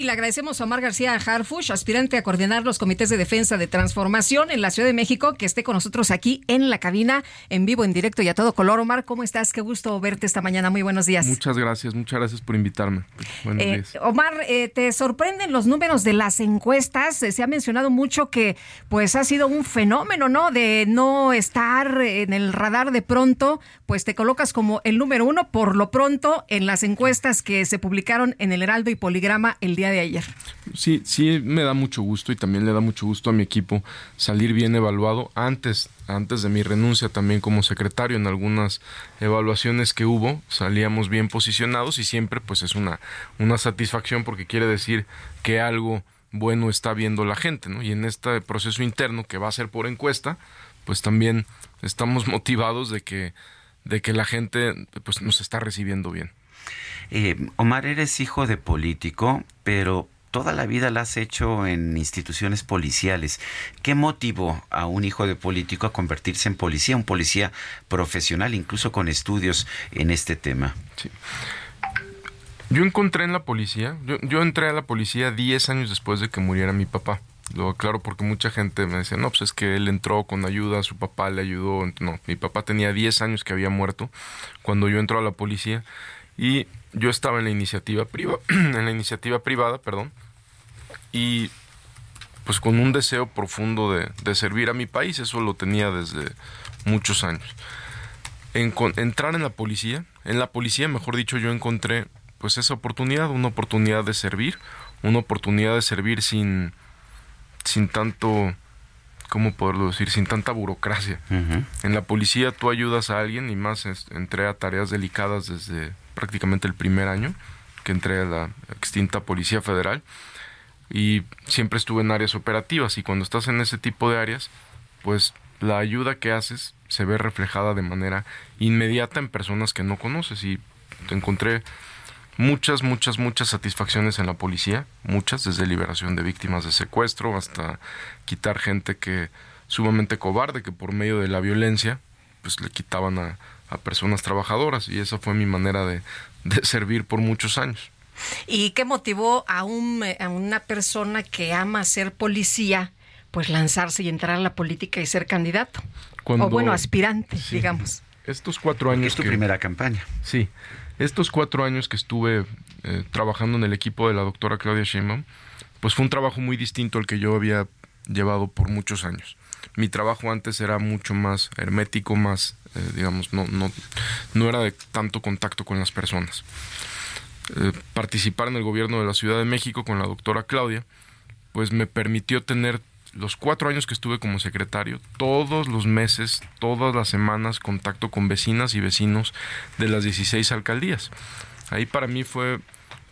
Y le agradecemos a Omar García Harfush, aspirante a coordinar los comités de defensa de transformación en la Ciudad de México, que esté con nosotros aquí en la cabina, en vivo, en directo y a todo color. Omar, ¿cómo estás? Qué gusto verte esta mañana. Muy buenos días. Muchas gracias, muchas gracias por invitarme. Buenos Eh, días. Omar, eh, ¿te sorprenden los números de las encuestas? Eh, se ha mencionado mucho que pues ha sido un fenómeno, ¿no? De no estar en el radar de pronto, pues te colocas como el número uno por lo pronto en las encuestas que se publicaron en el Heraldo y Poligrama el día de ayer. Sí, sí, me da mucho gusto y también le da mucho gusto a mi equipo salir bien evaluado antes, antes de mi renuncia también como secretario en algunas evaluaciones que hubo, salíamos bien posicionados y siempre pues es una, una satisfacción porque quiere decir que algo bueno está viendo la gente, ¿no? Y en este proceso interno que va a ser por encuesta, pues también estamos motivados de que, de que la gente pues nos está recibiendo bien. Eh, Omar, eres hijo de político, pero toda la vida la has hecho en instituciones policiales. ¿Qué motivó a un hijo de político a convertirse en policía, un policía profesional, incluso con estudios en este tema? Sí. Yo encontré en la policía, yo, entré a la policía 10 años después de que muriera mi papá. Lo aclaro porque mucha gente me decía, no, pues es que él entró con ayuda, su papá le ayudó. No, mi papá tenía 10 años que había muerto cuando yo entró a la policía y yo estaba en la iniciativa privada, en la iniciativa privada, perdón, y pues con un deseo profundo de, de servir a mi país, eso lo tenía desde muchos años. En, con- entrar en la policía, en la policía, mejor dicho, yo encontré pues esa oportunidad, una oportunidad de servir, una oportunidad de servir sin, sin tanto, ¿cómo poderlo decir? Sin tanta burocracia. En la policía tú ayudas a alguien y más entré a tareas delicadas desde prácticamente el primer año que entré a la extinta Policía Federal y siempre estuve en áreas operativas y cuando estás en ese tipo de áreas, pues la ayuda que haces se ve reflejada de manera inmediata en personas que no conoces y encontré muchas, muchas, muchas satisfacciones en la policía, muchas, desde liberación de víctimas de secuestro hasta quitar gente que sumamente cobarde, que por medio de la violencia, pues le quitaban a, a personas trabajadoras y esa fue mi manera de, de servir por muchos años. ¿Y qué motivó a, un, a una persona que ama ser policía, pues lanzarse y entrar a la política y ser candidato? Cuando- o bueno, aspirante, Sí. digamos. Estos cuatro años Es tu que- primera campaña. Sí, estos cuatro años que estuve eh, trabajando en el equipo de la doctora Claudia Sheinbaum, pues fue un trabajo muy distinto al que yo había llevado por muchos años. Mi trabajo antes era mucho más hermético, más, eh, digamos, no, no, no era de tanto contacto con las personas. Eh, participar en el gobierno de la Ciudad de México con la doctora Claudia, pues me permitió tener los cuatro años que estuve como secretario, todos los meses, todas las semanas, contacto con vecinas y vecinos de las 16 alcaldías. Ahí para mí fue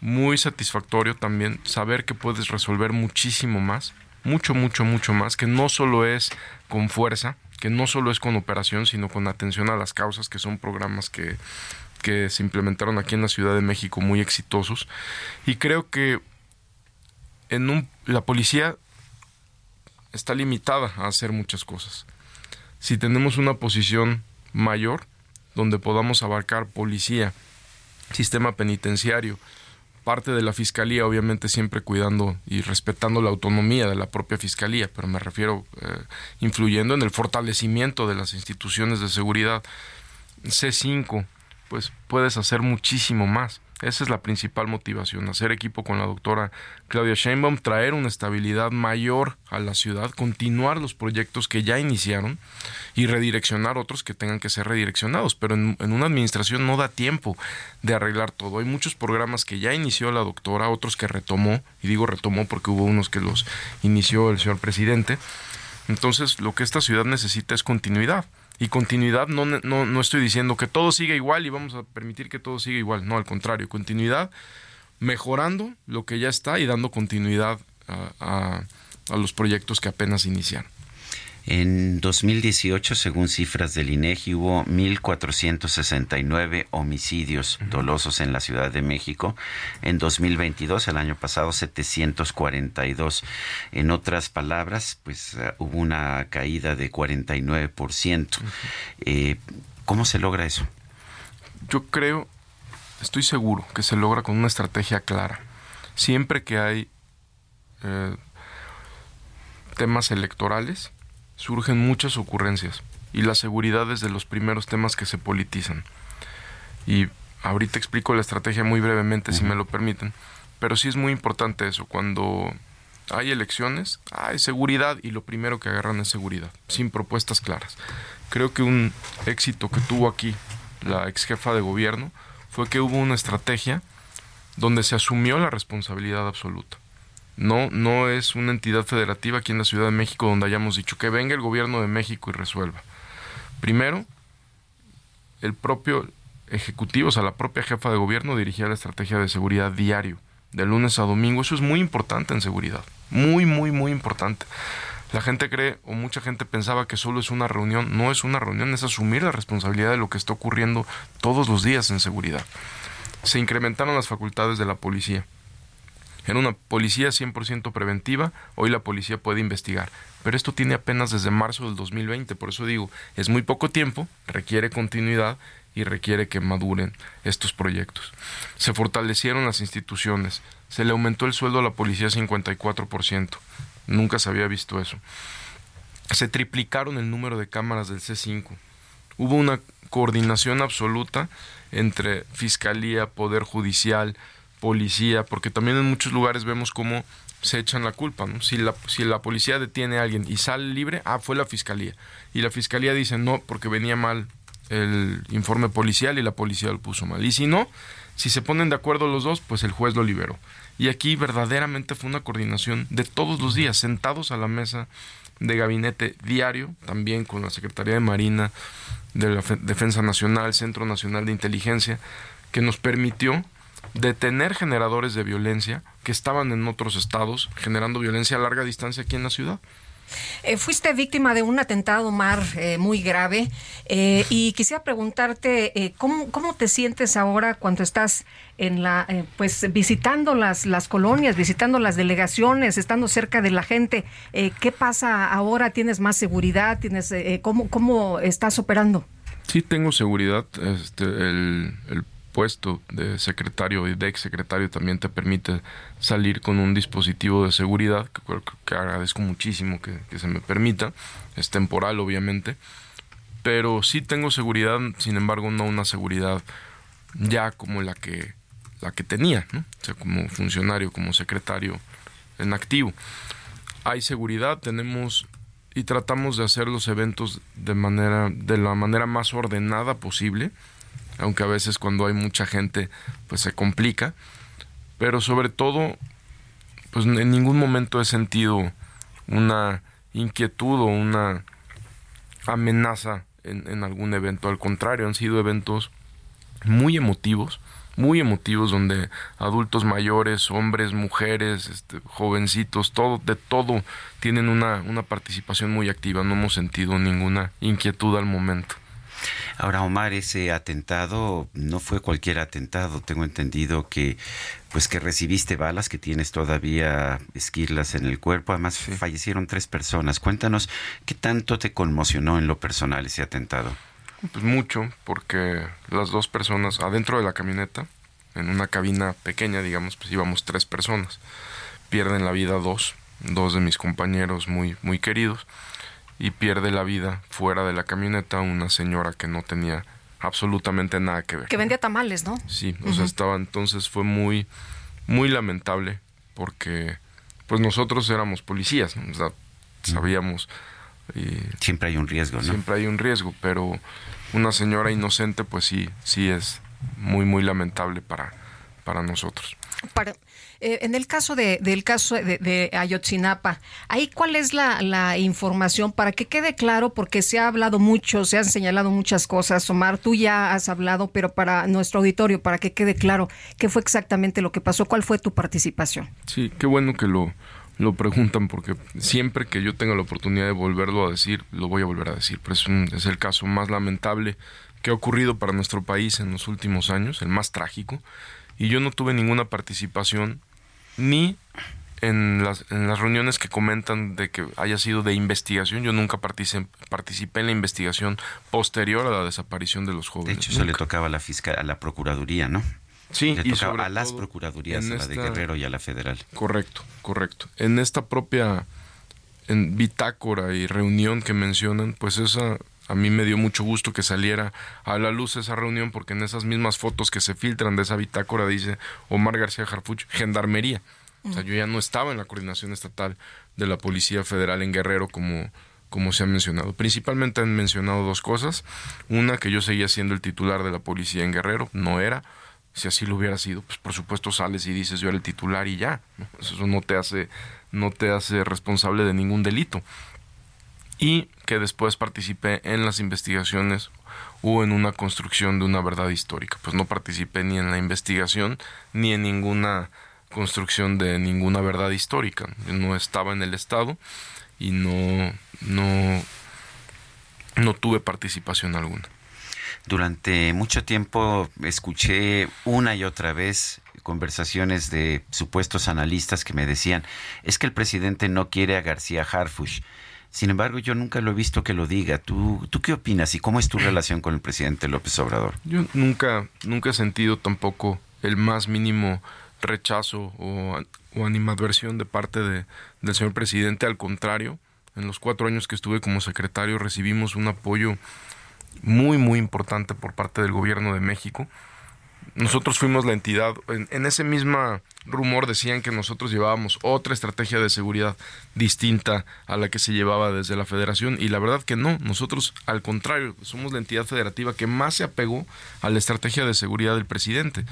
muy satisfactorio también saber que puedes resolver muchísimo más, mucho, mucho, mucho más, que no solo es con fuerza, que no solo es con operación, sino con atención a las causas, que son programas que, que se implementaron aquí en la Ciudad de México muy exitosos. Y creo que en un, la policía está limitada a hacer muchas cosas. Si tenemos una posición mayor, donde podamos abarcar policía, sistema penitenciario, parte de la fiscalía, obviamente siempre cuidando y respetando la autonomía de la propia fiscalía, pero me refiero eh, influyendo en el fortalecimiento de las instituciones de seguridad. C5, pues puedes hacer muchísimo más. Esa es la principal motivación, hacer equipo con la doctora Claudia Sheinbaum, traer una estabilidad mayor a la ciudad, continuar los proyectos que ya iniciaron y redireccionar otros que tengan que ser redireccionados. Pero en, en una administración no da tiempo de arreglar todo. Hay muchos programas que ya inició la doctora, otros que retomó, y digo retomó porque hubo unos que los inició el señor presidente. Entonces, lo que esta ciudad necesita es continuidad. Y continuidad, no, no, no estoy diciendo que todo siga igual y vamos a permitir que todo siga igual. No, al contrario, continuidad mejorando lo que ya está y dando continuidad a, los proyectos que apenas inician. En 2018, según cifras del INEGI, hubo 1.469 homicidios dolosos en la Ciudad de México. En 2022, el año pasado, 742. En otras palabras, pues eh, hubo una caída de 49%. Eh, ¿Cómo se logra eso? Yo creo estoy seguro que se logra con una estrategia clara. Siempre que hay eh, temas electorales, surgen muchas ocurrencias y la seguridad es de los primeros temas que se politizan. Y ahorita explico la estrategia muy brevemente, si me lo permiten, pero sí es muy importante eso. Cuando hay elecciones, hay seguridad y lo primero que agarran es seguridad, sin propuestas claras. Creo que un éxito que tuvo aquí la ex jefa de gobierno fue que hubo una estrategia donde se asumió la responsabilidad absoluta. No, no es una entidad federativa aquí en la Ciudad de México donde hayamos dicho que venga el gobierno de México y resuelva. Primero, el propio ejecutivo, o sea, la propia jefa de gobierno dirigía la estrategia de seguridad diario, de lunes a domingo. Eso es muy importante en seguridad. Muy, muy, muy importante. La gente cree, o mucha gente pensaba que solo es una reunión. No es una reunión, es asumir la responsabilidad de lo que está ocurriendo todos los días en seguridad. Se incrementaron las facultades de la policía. Era una policía 100% preventiva, hoy la policía puede investigar. Pero esto tiene apenas desde marzo del 2020, por eso digo, es muy poco tiempo, requiere continuidad y requiere que maduren estos proyectos. Se fortalecieron las instituciones, se le aumentó el sueldo a la policía 54%. Nunca se había visto eso. Se triplicaron el número de cámaras del C5. Hubo una coordinación absoluta entre Fiscalía, Poder Judicial, Policía, porque también en muchos lugares vemos cómo se echan la culpa. ¿no? Si, la, si la policía detiene a alguien y sale libre, ah, fue la Fiscalía. Y la Fiscalía dice no, porque venía mal el informe policial y la policía lo puso mal. Y si no, si se ponen de acuerdo los dos, pues el juez lo liberó. Y aquí verdaderamente fue una coordinación de todos los días, sentados a la mesa de gabinete diario, también con la Secretaría de Marina, de la Defensa Nacional, Centro Nacional de Inteligencia, que nos permitió detener generadores de violencia que estaban en otros estados generando violencia a larga distancia aquí en la ciudad. Eh, fuiste víctima de un atentado mar eh, muy grave eh, y quisiera preguntarte ¿cómo, ¿cómo, te sientes ahora cuando estás en la pues visitando las las colonias, visitando las delegaciones, estando cerca de la gente. ¿Qué pasa ahora? ¿Tienes más seguridad? ¿Tienes cómo cómo estás operando? Sí, tengo seguridad. Este, el, el puesto de secretario y de ex secretario también te permite salir con un dispositivo de seguridad, que, agradezco muchísimo que, se me permita, es temporal obviamente, pero sí tengo seguridad, sin embargo no una seguridad ya como la que, la que tenía, ¿no? o sea, como funcionario, como secretario en activo. Hay seguridad, tenemos y tratamos de hacer los eventos de manera de la manera más ordenada posible aunque a veces cuando hay mucha gente pues se complica, pero sobre todo pues en ningún momento he sentido una inquietud o una amenaza en, algún evento, al contrario, han sido eventos muy emotivos, muy emotivos donde adultos mayores, hombres, mujeres, este, jovencitos, todo, de todo tienen una, una participación muy activa, no hemos sentido ninguna inquietud al momento. Ahora, Omar, ese atentado no fue cualquier atentado. Tengo entendido que, pues, que recibiste balas, que tienes todavía esquirlas en el cuerpo. Además, fallecieron tres personas. Cuéntanos, ¿qué tanto te conmocionó en lo personal ese atentado? Pues mucho, porque las dos personas adentro de la camioneta, en una cabina pequeña, digamos, pues íbamos tres personas. Pierden la vida dos, dos de mis compañeros muy, muy queridos y pierde la vida fuera de la camioneta una señora que no tenía absolutamente nada que ver. Que vendía tamales, ¿no? Sí, o sea, estaba entonces fue muy muy lamentable porque pues nosotros éramos policías, o sea, sabíamos y siempre hay un riesgo, ¿no? Siempre hay un riesgo, pero una señora inocente pues sí sí es muy muy lamentable para para nosotros. Eh, en el caso de, del caso de, Ayotzinapa, ¿ahí cuál es la, información para que quede claro? Porque se ha hablado mucho, se han señalado muchas cosas. Omar, tú ya has hablado, pero para nuestro auditorio, para que quede claro qué fue exactamente lo que pasó, cuál fue tu participación. Sí, qué bueno que lo, lo preguntan porque siempre que yo tenga la oportunidad de volverlo a decir, lo voy a volver a decir. Pero es, es el caso más lamentable que ha ocurrido para nuestro país en los últimos años, el más trágico y yo no tuve ninguna participación ni en las, en las reuniones que comentan de que haya sido de investigación, yo nunca participé, participé en la investigación posterior a la desaparición de los jóvenes. De hecho, eso le tocaba a la fiscal, a la procuraduría, ¿no? Sí, le tocaba a las procuradurías, a la de Guerrero y a la federal. Correcto, correcto. En esta propia en bitácora y reunión que mencionan, pues esa a mí me dio mucho gusto que saliera a la luz esa reunión porque en esas mismas fotos que se filtran de esa bitácora dice Omar García Harfuch, Gendarmería. O sea, yo ya no estaba en la coordinación estatal de la Policía Federal en Guerrero como, como se ha mencionado. Principalmente han mencionado dos cosas. Una, que yo seguía siendo el titular de la policía en Guerrero, no era. Si así lo hubiera sido, pues por supuesto sales y dices yo era el titular y ya. Eso no te hace, no te hace responsable de ningún delito y que después participé en las investigaciones o en una construcción de una verdad histórica. Pues no participé ni en la investigación ni en ninguna construcción de ninguna verdad histórica. no estaba en el Estado y no, no, no tuve participación alguna. Durante mucho tiempo escuché una y otra vez conversaciones de supuestos analistas que me decían, es que el presidente no quiere a García Harfush sin embargo, yo nunca lo he visto que lo diga. ¿Tú, ¿Tú qué opinas y cómo es tu relación con el presidente López Obrador? Yo nunca, nunca he sentido tampoco el más mínimo rechazo o, animadversión de parte de, del señor presidente. Al contrario, en los cuatro años que estuve como secretario recibimos un apoyo muy, muy importante por parte del gobierno de México nosotros fuimos la entidad, en, ese mismo rumor decían que nosotros llevábamos otra estrategia de seguridad distinta a la que se llevaba desde la federación y la verdad que no, nosotros al contrario, somos la entidad federativa que más se apegó a la estrategia de seguridad del presidente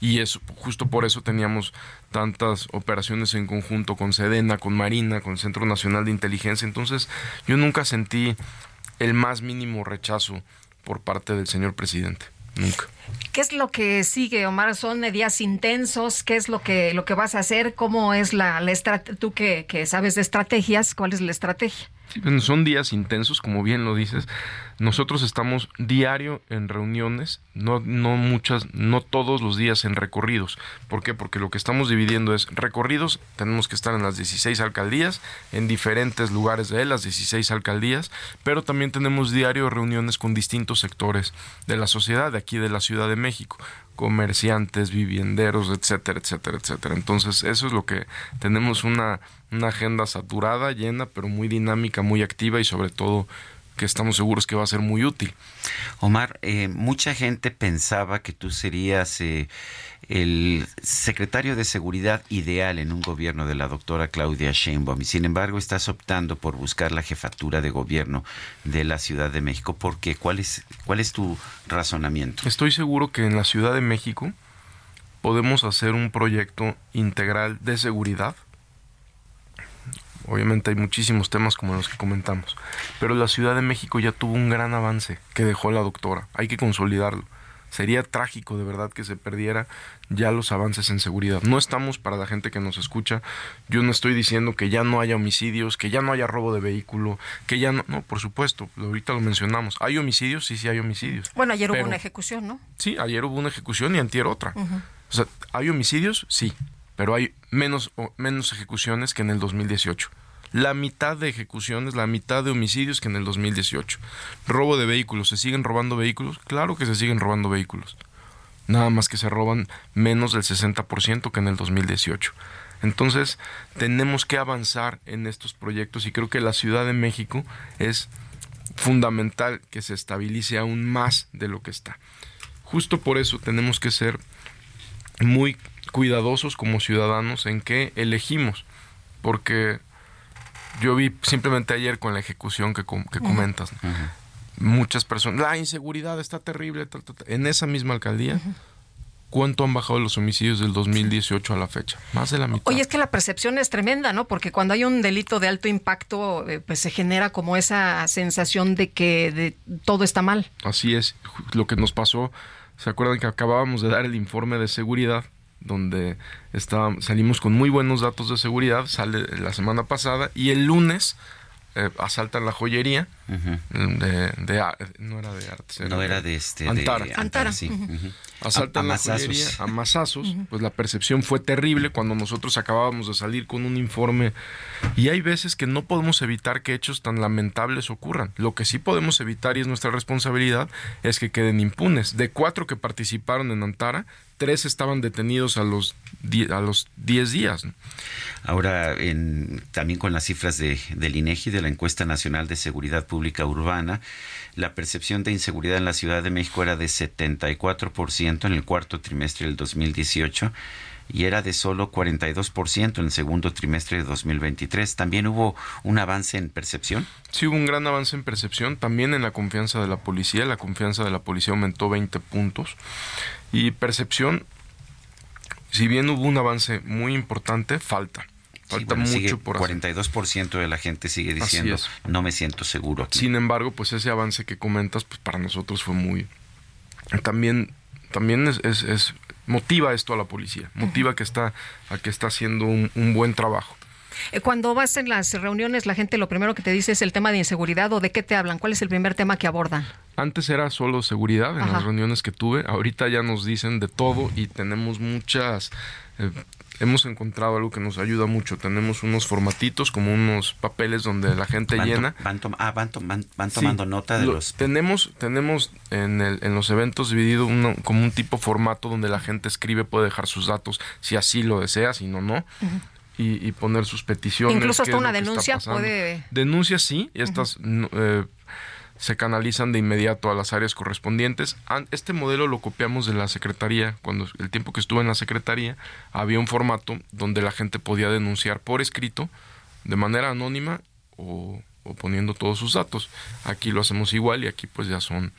y eso, justo por eso teníamos tantas operaciones en conjunto con Sedena, con Marina, con el Centro Nacional de Inteligencia, entonces yo nunca sentí el más mínimo rechazo por parte del señor presidente. Nunca. ¿Qué es lo que sigue, Omar? ¿Son días intensos? ¿Qué es lo que, lo que vas a hacer? ¿Cómo es la, la estrategia? Tú que, que sabes de estrategias, ¿cuál es la estrategia? son días intensos, como bien lo dices. Nosotros estamos diario en reuniones, no, no muchas, no todos los días en recorridos. ¿Por qué? Porque lo que estamos dividiendo es recorridos, tenemos que estar en las 16 alcaldías, en diferentes lugares de las 16 alcaldías, pero también tenemos diario reuniones con distintos sectores de la sociedad, de aquí de la Ciudad de México comerciantes, vivienderos, etcétera, etcétera, etcétera. Entonces, eso es lo que tenemos una, una agenda saturada, llena, pero muy dinámica, muy activa y sobre todo que estamos seguros que va a ser muy útil. Omar, eh, mucha gente pensaba que tú serías eh, el secretario de seguridad ideal en un gobierno de la doctora Claudia Sheinbaum y sin embargo estás optando por buscar la jefatura de gobierno de la Ciudad de México. ¿Por qué? ¿Cuál es, cuál es tu razonamiento? Estoy seguro que en la Ciudad de México podemos hacer un proyecto integral de seguridad Obviamente hay muchísimos temas como los que comentamos, pero la Ciudad de México ya tuvo un gran avance que dejó la doctora. Hay que consolidarlo. Sería trágico de verdad que se perdiera ya los avances en seguridad. No estamos para la gente que nos escucha. Yo no estoy diciendo que ya no haya homicidios, que ya no haya robo de vehículo, que ya no. No, por supuesto, ahorita lo mencionamos. ¿Hay homicidios? Sí, sí hay homicidios. Bueno, ayer hubo una ejecución, ¿no? Sí, ayer hubo una ejecución y antier otra. O sea, ¿hay homicidios? Sí pero hay menos, menos ejecuciones que en el 2018. La mitad de ejecuciones, la mitad de homicidios que en el 2018. Robo de vehículos, ¿se siguen robando vehículos? Claro que se siguen robando vehículos. Nada más que se roban menos del 60% que en el 2018. Entonces, tenemos que avanzar en estos proyectos y creo que la Ciudad de México es fundamental que se estabilice aún más de lo que está. Justo por eso tenemos que ser muy cuidadosos como ciudadanos en qué elegimos, porque yo vi simplemente ayer con la ejecución que, que comentas, muchas personas, la inseguridad está terrible, en esa misma alcaldía cuánto han bajado los homicidios del 2018 a la fecha. Más de la mitad. Oye, es que la percepción es tremenda, ¿no? Porque cuando hay un delito de alto impacto, eh, pues se genera como esa sensación de que de, todo está mal. Así es. Lo que nos pasó, ¿se acuerdan que acabábamos de dar el informe de seguridad? Donde salimos con muy buenos datos de seguridad, sale la semana pasada y el lunes eh, asaltan la joyería de, no era de arte no era de este Antara, de Antara, sí. asaltan la joyería a masazos pues la percepción fue terrible cuando nosotros acabábamos de salir con un informe. Y hay veces que no podemos evitar que hechos tan lamentables ocurran. Lo que sí podemos evitar y es nuestra responsabilidad es que queden impunes. De cuatro que participaron en Antara tres estaban detenidos a los a los 10 días. Ahora, en, también con las cifras de, del INEGI, de la encuesta nacional de seguridad pública urbana, la percepción de inseguridad en la Ciudad de México era de 74% en el cuarto trimestre del 2018 y era de solo 42% en el segundo trimestre de 2023. ¿También hubo un avance en percepción? Sí, hubo un gran avance en percepción, también en la confianza de la policía. La confianza de la policía aumentó 20 puntos. Y percepción, si bien hubo un avance muy importante, falta. Falta mucho por hacer. 42% de la gente sigue diciendo, no me siento seguro aquí. Sin embargo, pues ese avance que comentas, pues para nosotros fue muy... También, también es, es, motiva esto a la policía, motiva que está, a que está haciendo un, un buen trabajo. Eh, cuando vas en las reuniones, la gente lo primero que te dice es el tema de inseguridad o de qué te hablan. ¿Cuál es el primer tema que abordan? Antes era solo seguridad en las reuniones que tuve. Ahorita ya nos dicen de todo y tenemos muchas... Eh, hemos encontrado algo que nos ayuda mucho. Tenemos unos formatitos, como unos papeles donde la gente llena. Van, ah, van, tomando nota de los... Tenemos, tenemos en, el, en los eventos dividido uno, como un tipo formato donde la gente escribe, puede dejar sus datos si así lo desea, si no, no y, poner sus peticiones. Incluso hasta una denuncia puede... Denuncias sí, y estas eh, se canalizan de inmediato a las áreas correspondientes. Este modelo lo copiamos de la Secretaría. Cuando el tiempo que estuve en la Secretaría había un formato donde la gente podía denunciar por escrito, de manera anónima o, o poniendo todos sus datos. Aquí lo hacemos igual y aquí pues ya son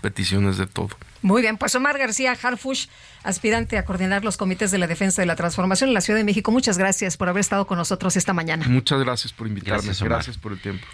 peticiones de todo. Muy bien, pues Omar García Harfush, aspirante a coordinar los comités de la defensa de la transformación en la Ciudad de México, muchas gracias por haber estado con nosotros esta mañana. Muchas gracias por invitarme, gracias por el tiempo.